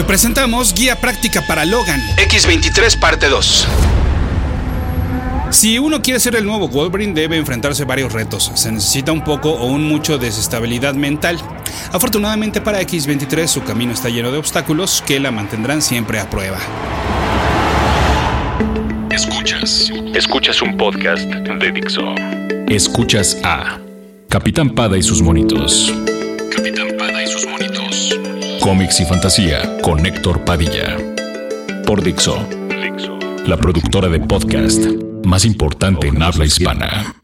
Hoy presentamos Guía Práctica para Logan X23 Parte 2. Si uno quiere ser el nuevo Wolverine debe enfrentarse a varios retos. Se necesita un poco o un mucho desestabilidad mental. Afortunadamente para X23 su camino está lleno de obstáculos que la mantendrán siempre a prueba. Escuchas. Escuchas un podcast de Dixo. Escuchas a Capitán Pada y sus monitos. Cómics y fantasía con Héctor Padilla. Por Dixo. La productora de podcast más importante en habla hispana.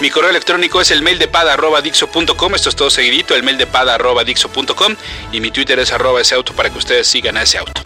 Mi correo electrónico es el mail de pada.dixo.com. Esto es todo seguidito, el mail de pada.dixo.com. Y mi Twitter es arroba ese auto para que ustedes sigan a ese auto.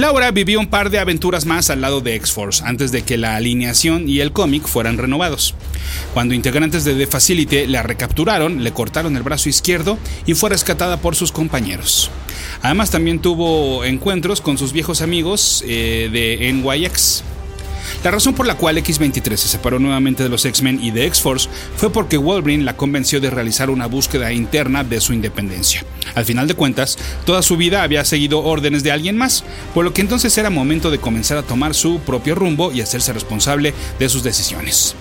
Laura vivió un par de aventuras más al lado de X-Force antes de que la alineación y el cómic fueran renovados. Cuando integrantes de The Facility la recapturaron, le cortaron el brazo izquierdo y fue rescatada por sus compañeros. Además también tuvo encuentros con sus viejos amigos eh, de NYX. La razón por la cual X-23 se separó nuevamente de los X-Men y de X-Force fue porque Wolverine la convenció de realizar una búsqueda interna de su independencia. Al final de cuentas, toda su vida había seguido órdenes de alguien más, por lo que entonces era momento de comenzar a tomar su propio rumbo y hacerse responsable de sus decisiones.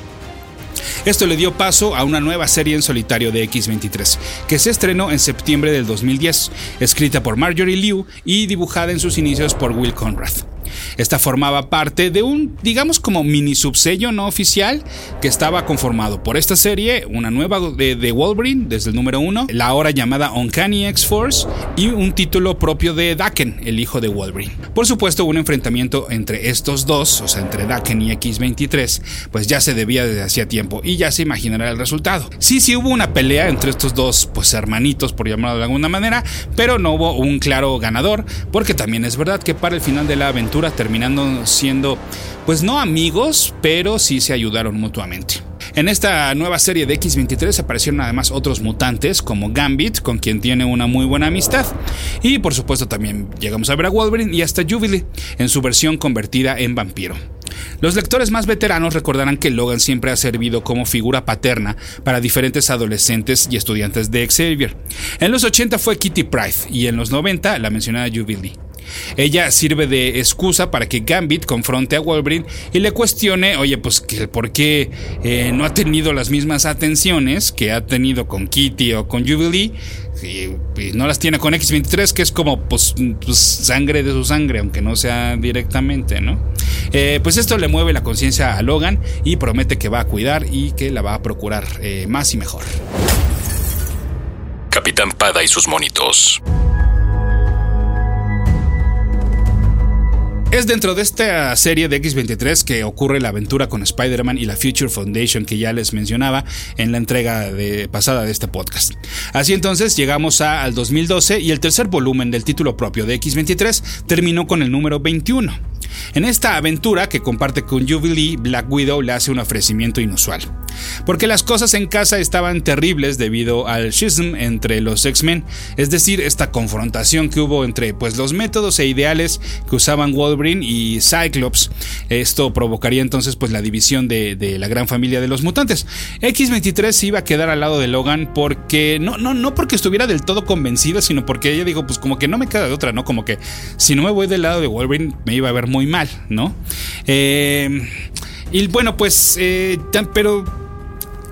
Esto le dio paso a una nueva serie en solitario de X23, que se estrenó en septiembre del 2010, escrita por Marjorie Liu y dibujada en sus inicios por Will Conrad. Esta formaba parte de un, digamos como mini subsello no oficial que estaba conformado por esta serie, una nueva de, Wolverine desde el número 1, la ahora llamada Uncanny X-Force y un título propio de Daken, el hijo de Wolverine. Por supuesto, un enfrentamiento entre estos dos, o sea, entre Daken y X-23, pues ya se debía desde hacía tiempo y ya se imaginará el resultado. Sí, sí hubo una pelea entre estos dos, pues hermanitos, por llamarlo de alguna manera, pero no hubo un claro ganador, porque también es verdad que para el final de la aventura terminando siendo, pues no amigos, pero sí se ayudaron mutuamente. En esta nueva serie de X23 aparecieron además otros mutantes como Gambit, con quien tiene una muy buena amistad. Y por supuesto también llegamos a ver a Wolverine y hasta Jubilee en su versión convertida en vampiro. Los lectores más veteranos recordarán que Logan siempre ha servido como figura paterna para diferentes adolescentes y estudiantes de Xavier. En los 80 fue Kitty Pryde y en los 90 la mencionada Jubilee. Ella sirve de excusa para que Gambit confronte a Wolverine y le cuestione, oye, pues por qué eh, no ha tenido las mismas atenciones que ha tenido con Kitty o con Jubilee y, no las tiene con X23, que es como pues, pues, sangre de su sangre, aunque no sea directamente, ¿no? Eh, pues esto le mueve la conciencia a Logan y promete que va a cuidar y que la va a procurar eh, más y mejor. Capitán Pada y sus monitos. Es dentro de esta serie de X23 que ocurre la aventura con Spider-Man y la Future Foundation que ya les mencionaba en la entrega pasada de este podcast. Así entonces llegamos al 2012 y el tercer volumen del título propio de X23 terminó con el número 21. En esta aventura que comparte con Jubilee, Black Widow le hace un ofrecimiento inusual. Porque las cosas en casa estaban terribles debido al schism entre los X-Men, es decir, esta confrontación que hubo entre pues, los métodos e ideales que usaban Wolverine y Cyclops. Esto provocaría entonces pues, la división de, la gran familia de los mutantes. X-23 se iba a quedar al lado de Logan porque, no, no, no porque estuviera del todo convencida, sino porque ella dijo, pues como que no me queda de otra, ¿no? Como que si no me voy del lado de Wolverine me iba a ver muy mal, ¿no? Eh, y bueno, pues, eh, pero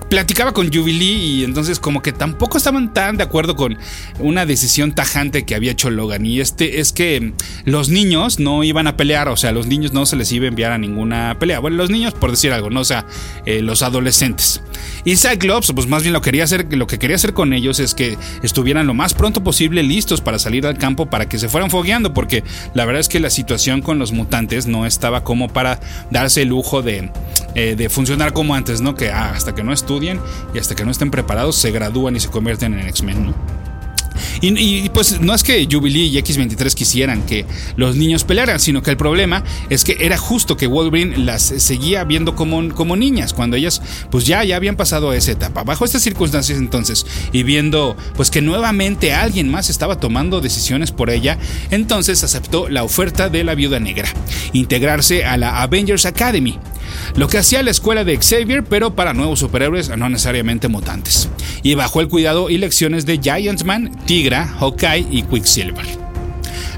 platicaba con Jubilee y entonces como que tampoco estaban tan de acuerdo con una decisión tajante que había hecho Logan y este es que los niños no iban a pelear, o sea, los niños no se les iba a enviar a ninguna pelea. Bueno, los niños por decir algo, no, o sea, eh, los adolescentes. Y Cyclops, pues más bien lo, quería hacer, lo que quería hacer con ellos es que estuvieran lo más pronto posible listos para salir al campo para que se fueran fogueando, porque la verdad es que la situación con los mutantes no estaba como para darse el lujo de, eh, de funcionar como antes, ¿no? Que ah, hasta que no estudien y hasta que no estén preparados se gradúan y se convierten en X-Men, Y, pues no es que Jubilee y X23 quisieran que los niños pelearan, sino que el problema es que era justo que Wolverine las seguía viendo como, como niñas, cuando ellas pues ya, ya habían pasado a esa etapa. Bajo estas circunstancias entonces, y viendo pues que nuevamente alguien más estaba tomando decisiones por ella, entonces aceptó la oferta de la viuda negra, integrarse a la Avengers Academy lo que hacía la escuela de Xavier, pero para nuevos superhéroes, no necesariamente mutantes, y bajo el cuidado y lecciones de Giant Man, Tigra, Hawkeye y Quicksilver.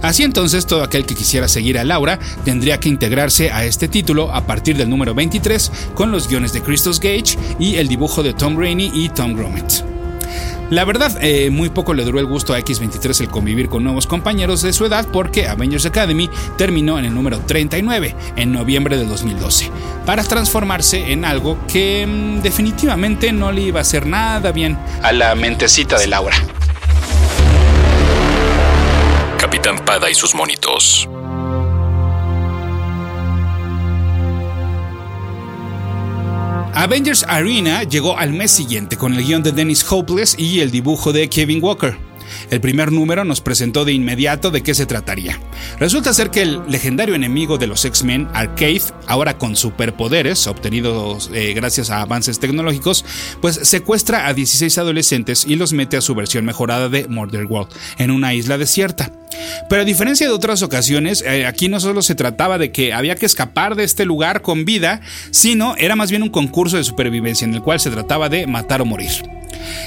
Así entonces, todo aquel que quisiera seguir a Laura tendría que integrarse a este título a partir del número 23 con los guiones de Christos Gage y el dibujo de Tom Rainey y Tom Grummett. La verdad, eh, muy poco le duró el gusto a X23 el convivir con nuevos compañeros de su edad porque Avengers Academy terminó en el número 39 en noviembre de 2012, para transformarse en algo que mm, definitivamente no le iba a hacer nada bien a la mentecita de Laura. Capitán Pada y sus monitos. Avengers Arena llegó al mes siguiente con el guion de Dennis Hopeless y el dibujo de Kevin Walker. El primer número nos presentó de inmediato de qué se trataría. Resulta ser que el legendario enemigo de los X-Men, Arcade, ahora con superpoderes obtenidos eh, gracias a avances tecnológicos, pues secuestra a 16 adolescentes y los mete a su versión mejorada de Murder World, en una isla desierta. Pero a diferencia de otras ocasiones, eh, aquí no solo se trataba de que había que escapar de este lugar con vida, sino era más bien un concurso de supervivencia en el cual se trataba de matar o morir.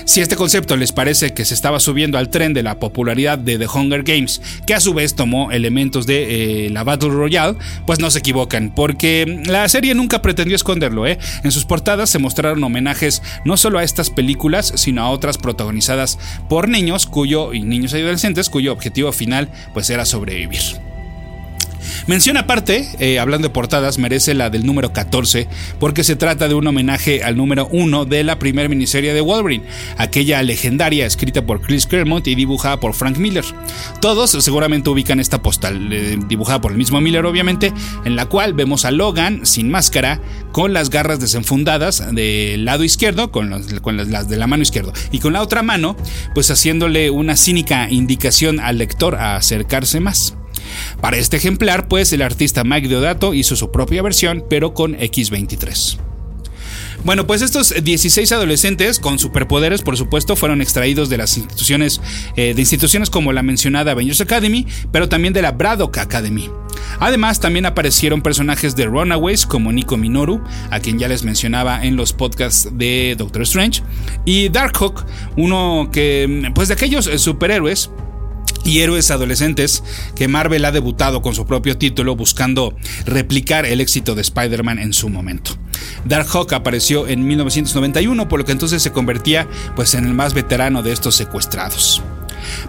Si este concepto les parece que se estaba subiendo al tren de la popularidad de The Hunger Games, que a su vez tomó elementos de eh, la Battle Royale, pues no se equivocan, porque la serie nunca pretendió esconderlo. ¿eh? En sus portadas se mostraron homenajes no solo a estas películas, sino a otras protagonizadas por niños cuyo, niños y adolescentes cuyo objetivo final pues era sobrevivir. Mención aparte, eh, hablando de portadas, merece la del número 14, porque se trata de un homenaje al número 1 de la primera miniserie de Wolverine, aquella legendaria escrita por Chris Claremont y dibujada por Frank Miller. Todos seguramente ubican esta postal, eh, dibujada por el mismo Miller obviamente, en la cual vemos a Logan sin máscara, con las garras desenfundadas del lado izquierdo, con, las de la mano izquierda, y con la otra mano, pues haciéndole una cínica indicación al lector a acercarse más. Para este ejemplar, pues el artista Mike Deodato hizo su propia versión, pero con X23. Bueno, pues estos 16 adolescentes con superpoderes, por supuesto, fueron extraídos de las instituciones, eh, de instituciones como la mencionada Avengers Academy, pero también de la Braddock Academy. Además, también aparecieron personajes de Runaways como Nico Minoru, a quien ya les mencionaba en los podcasts de Doctor Strange, y Darkhawk, uno que, pues de aquellos superhéroes y héroes adolescentes que Marvel ha debutado con su propio título buscando replicar el éxito de Spider-Man en su momento. Darkhawk apareció en 1991, por lo que entonces se convertía pues en el más veterano de estos secuestrados.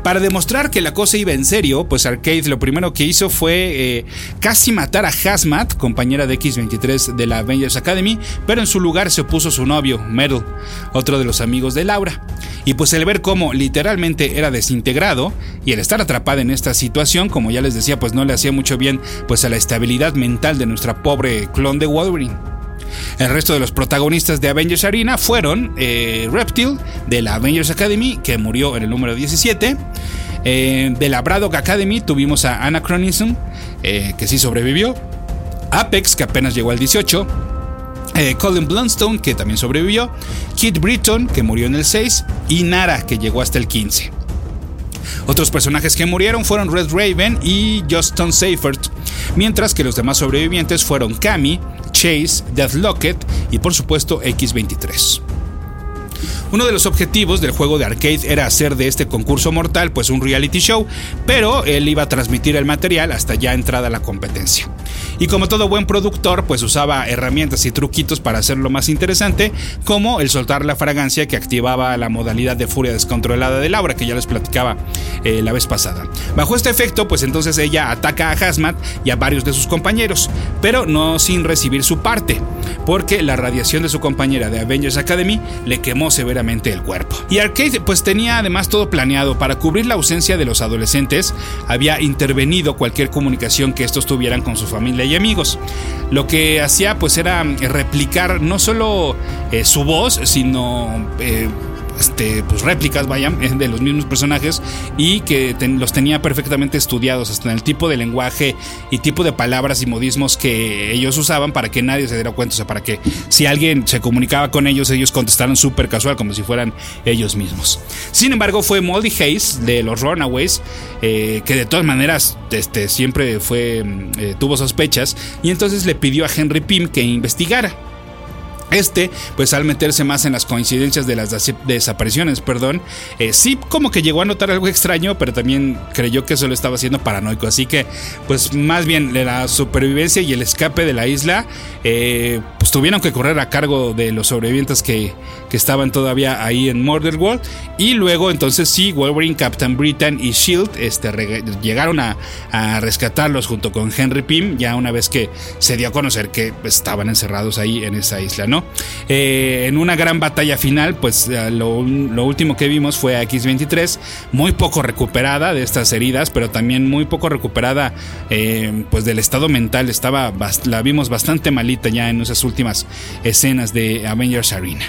Para demostrar que la cosa iba en serio, pues Arcade lo primero que hizo fue eh, casi matar a Hazmat, compañera de X-23 de la Avengers Academy, pero en su lugar se opuso su novio, Metal, otro de los amigos de Laura. Y pues el ver cómo literalmente era desintegrado y el estar atrapada en esta situación, como ya les decía, pues no le hacía mucho bien pues a la estabilidad mental de nuestra pobre clon de Wolverine. El resto de los protagonistas de Avengers Arena fueron eh, Reptile de la Avengers Academy, que murió en el número 17. Eh, de la Braddock Academy tuvimos a Anachronism, eh, que sí sobrevivió. Apex, que apenas llegó al 18. Colin Blunstone, que también sobrevivió. Kit Britton, que murió en el 6. Y Nara, que llegó hasta el 15. Otros personajes que murieron fueron Red Raven y Justin Seifert, mientras que los demás sobrevivientes fueron Cami, Chase, Locket y por supuesto X23. Uno de los objetivos del juego de arcade era hacer de este concurso mortal pues un reality show, pero él iba a transmitir el material hasta ya entrada la competencia. Y como todo buen productor, pues usaba herramientas y truquitos para hacerlo más interesante, como el soltar la fragancia que activaba la modalidad de furia descontrolada de Laura, que ya les platicaba eh, la vez pasada. Bajo este efecto, pues entonces ella ataca a Hazmat y a varios de sus compañeros, pero no sin recibir su parte, porque la radiación de su compañera de Avengers Academy le quemó severamente el cuerpo. Y Arcade pues tenía además todo planeado para cubrir la ausencia de los adolescentes, había intervenido cualquier comunicación que estos tuvieran con su familia y amigos. Lo que hacía pues era replicar no solo eh, su voz, sino... Eh, este, pues réplicas, vayan, de los mismos personajes y que los tenía perfectamente estudiados hasta en el tipo de lenguaje y tipo de palabras y modismos que ellos usaban para que nadie se diera cuenta, o sea, para que si alguien se comunicaba con ellos, ellos contestaran súper casual, como si fueran ellos mismos. Sin embargo, fue Moldy Hayes de los Runaways, eh, que de todas maneras este, siempre fue, mm, eh, tuvo sospechas, y entonces le pidió a Henry Pym que investigara. Este, pues al meterse más en las coincidencias de las desapariciones, perdón, eh, sí como que llegó a notar algo extraño, pero también creyó que eso lo estaba haciendo paranoico. Así que, pues más bien la supervivencia y el escape de la isla, eh, tuvieron que correr a cargo de los sobrevivientes que, que estaban todavía ahí en Murder World. Y luego, entonces sí, Wolverine, Captain Britain y Shield este, llegaron a, a, rescatarlos junto con Henry Pym, ya una vez que se dio a conocer que estaban encerrados ahí en esa isla, ¿no? Eh, en una gran batalla final, pues eh, lo, último que vimos fue a X-23, muy poco recuperada de estas heridas, pero también muy poco recuperada eh, pues del estado mental. Estaba, la vimos bastante malita ya en esas últimas escenas de Avengers Arena.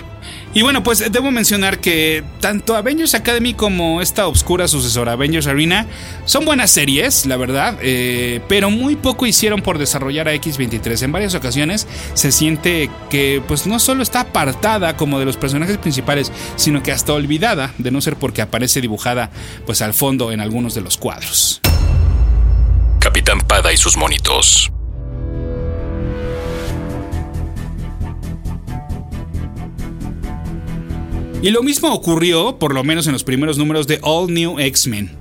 Y bueno, pues debo mencionar que tanto Avengers Academy como esta obscura sucesora Avengers Arena son buenas series, la verdad, eh, pero muy poco hicieron por desarrollar a X23. En varias ocasiones se siente que pues no solo está apartada como de los personajes principales, sino que hasta olvidada, de no ser porque aparece dibujada pues al fondo en algunos de los cuadros. Capitán Pada y sus monitos. Y lo mismo ocurrió, por lo menos en los primeros números de All New X-Men.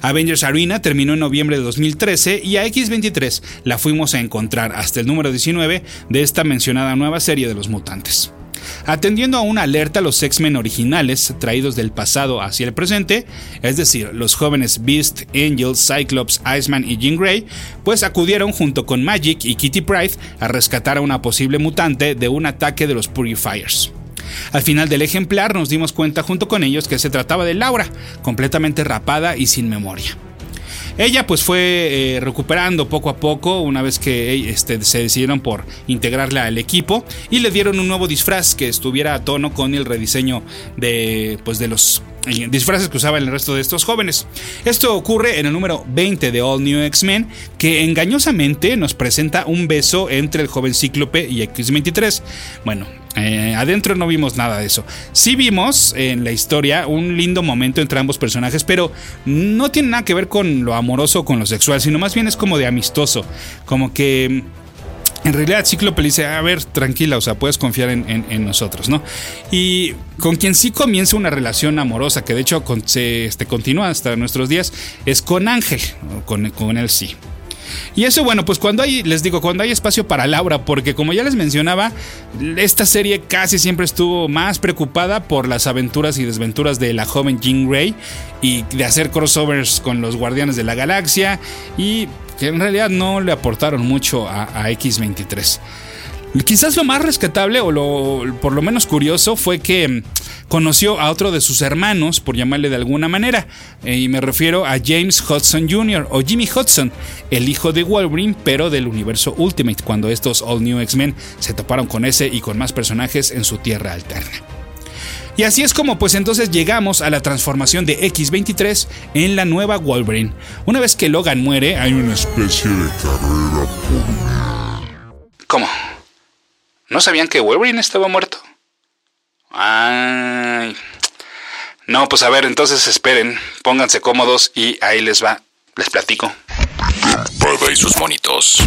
Avengers Arena terminó en noviembre de 2013 y a X23 la fuimos a encontrar hasta el número 19 de esta mencionada nueva serie de los mutantes. Atendiendo a una alerta, los X-Men originales, traídos del pasado hacia el presente, es decir, los jóvenes Beast, Angel, Cyclops, Iceman y Jean Grey, pues acudieron junto con Magic y Kitty Pryde a rescatar a una posible mutante de un ataque de los Purifiers. Al final del ejemplar nos dimos cuenta junto con ellos que se trataba de Laura, completamente rapada y sin memoria. Ella pues fue eh, recuperando poco a poco una vez que este, se decidieron por integrarla al equipo y le dieron un nuevo disfraz que estuviera a tono con el rediseño de, pues, de los disfraces que usaban el resto de estos jóvenes. Esto ocurre en el número 20 de All New X-Men, que engañosamente nos presenta un beso entre el joven Cíclope y X-23. Bueno, eh, adentro no vimos nada de eso. Sí vimos en la historia un lindo momento entre ambos personajes, pero no tiene nada que ver con lo amoroso o con lo sexual, sino más bien es como de amistoso. Como que en realidad Cíclope le dice, a ver, tranquila, o sea, puedes confiar en, nosotros, ¿no? Y con quien sí comienza una relación amorosa, que de hecho se este, continúa hasta nuestros días, es con Ángel, con, con él sí. Y eso, bueno, pues cuando hay, les digo, cuando hay espacio para Laura, porque como ya les mencionaba, esta serie casi siempre estuvo más preocupada por las aventuras y desventuras de la joven Jean Grey y de hacer crossovers con los Guardianes de la Galaxia y que en realidad no le aportaron mucho a, a X23. Quizás lo más rescatable o lo, por lo menos curioso fue que conoció a otro de sus hermanos, por llamarle de alguna manera, eh, y me refiero a James Hudson Jr. o Jimmy Hudson, el hijo de Wolverine, pero del universo Ultimate, cuando estos All New X-Men se toparon con ese y con más personajes en su tierra alterna. Y así es como pues entonces llegamos a la transformación de X23 en la nueva Wolverine. Una vez que Logan muere, hay una especie de carrera por... ¿Cómo? ¿No sabían que Wolverine estaba muerto? Ay. No, pues a ver, entonces esperen, pónganse cómodos y ahí les va, les platico. y sus monitos.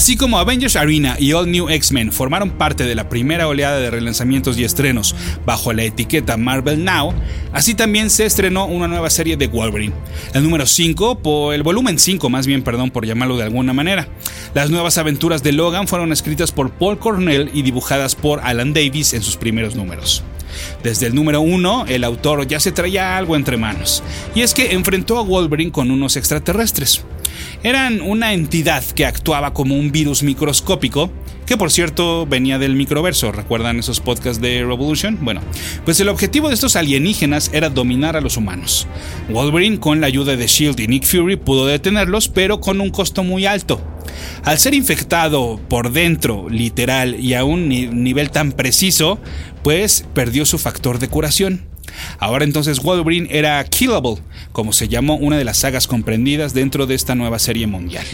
Así como Avengers Arena y All New X-Men formaron parte de la primera oleada de relanzamientos y estrenos bajo la etiqueta Marvel Now, así también se estrenó una nueva serie de Wolverine, el número 5, por el volumen 5 más bien, perdón por llamarlo de alguna manera. Las nuevas aventuras de Logan fueron escritas por Paul Cornell y dibujadas por Alan Davis en sus primeros números. Desde el número 1, el autor ya se traía algo entre manos, y es que enfrentó a Wolverine con unos extraterrestres. Eran una entidad que actuaba como un virus microscópico, que por cierto venía del microverso, ¿recuerdan esos podcasts de Revolution? Bueno, pues el objetivo de estos alienígenas era dominar a los humanos. Wolverine con la ayuda de Shield y Nick Fury pudo detenerlos, pero con un costo muy alto. Al ser infectado por dentro, literal, y a un nivel tan preciso, pues perdió su factor de curación. Ahora entonces Wolverine era killable, como se llamó una de las sagas comprendidas dentro de esta nueva serie mundial.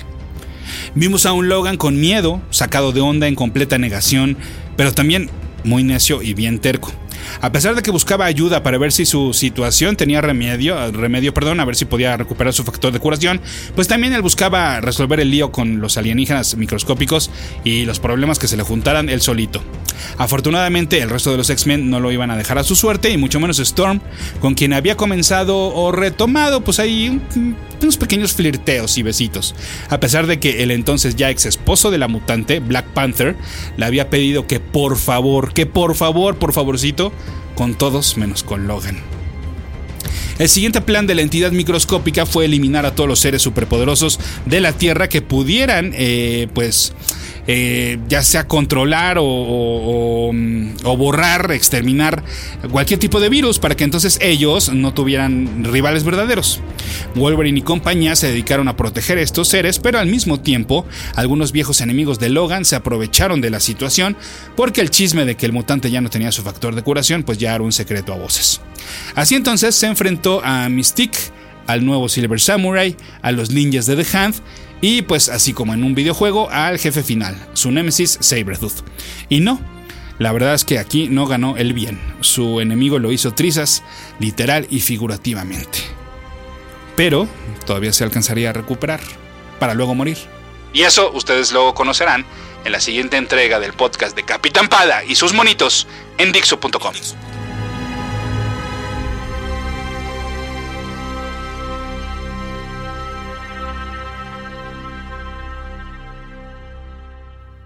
Vimos a un Logan con miedo, sacado de onda en completa negación, pero también muy necio y bien terco. A pesar de que buscaba ayuda para ver si su situación tenía remedio, remedio, perdón, a ver si podía recuperar su factor de curación, pues también él buscaba resolver el lío con los alienígenas microscópicos y los problemas que se le juntaran él solito. Afortunadamente, el resto de los X-Men no lo iban a dejar a su suerte, y mucho menos Storm, con quien había comenzado o retomado, pues ahí unos pequeños flirteos y besitos. A pesar de que el entonces ya ex esposo de la mutante, Black Panther, le había pedido que por favor, que por favor, por favorcito, con todos menos con Logan. El siguiente plan de la entidad microscópica fue eliminar a todos los seres superpoderosos de la Tierra que pudieran, eh, pues, eh, ya sea controlar o, borrar, exterminar cualquier tipo de virus para que entonces ellos no tuvieran rivales verdaderos. Wolverine y compañía se dedicaron a proteger a estos seres, pero al mismo tiempo algunos viejos enemigos de Logan se aprovecharon de la situación porque el chisme de que el mutante ya no tenía su factor de curación pues ya era un secreto a voces. Así entonces se enfrentó a Mystique, al nuevo Silver Samurai, a los ninjas de The Hand y pues así como en un videojuego al jefe final, su némesis Sabretooth. Y no, la verdad es que aquí no ganó el bien, su enemigo lo hizo trizas, literal y figurativamente. Pero todavía se alcanzaría a recuperar, para luego morir. Y eso ustedes luego conocerán en la siguiente entrega del podcast de Capitán Pada y sus monitos en Dixo.com.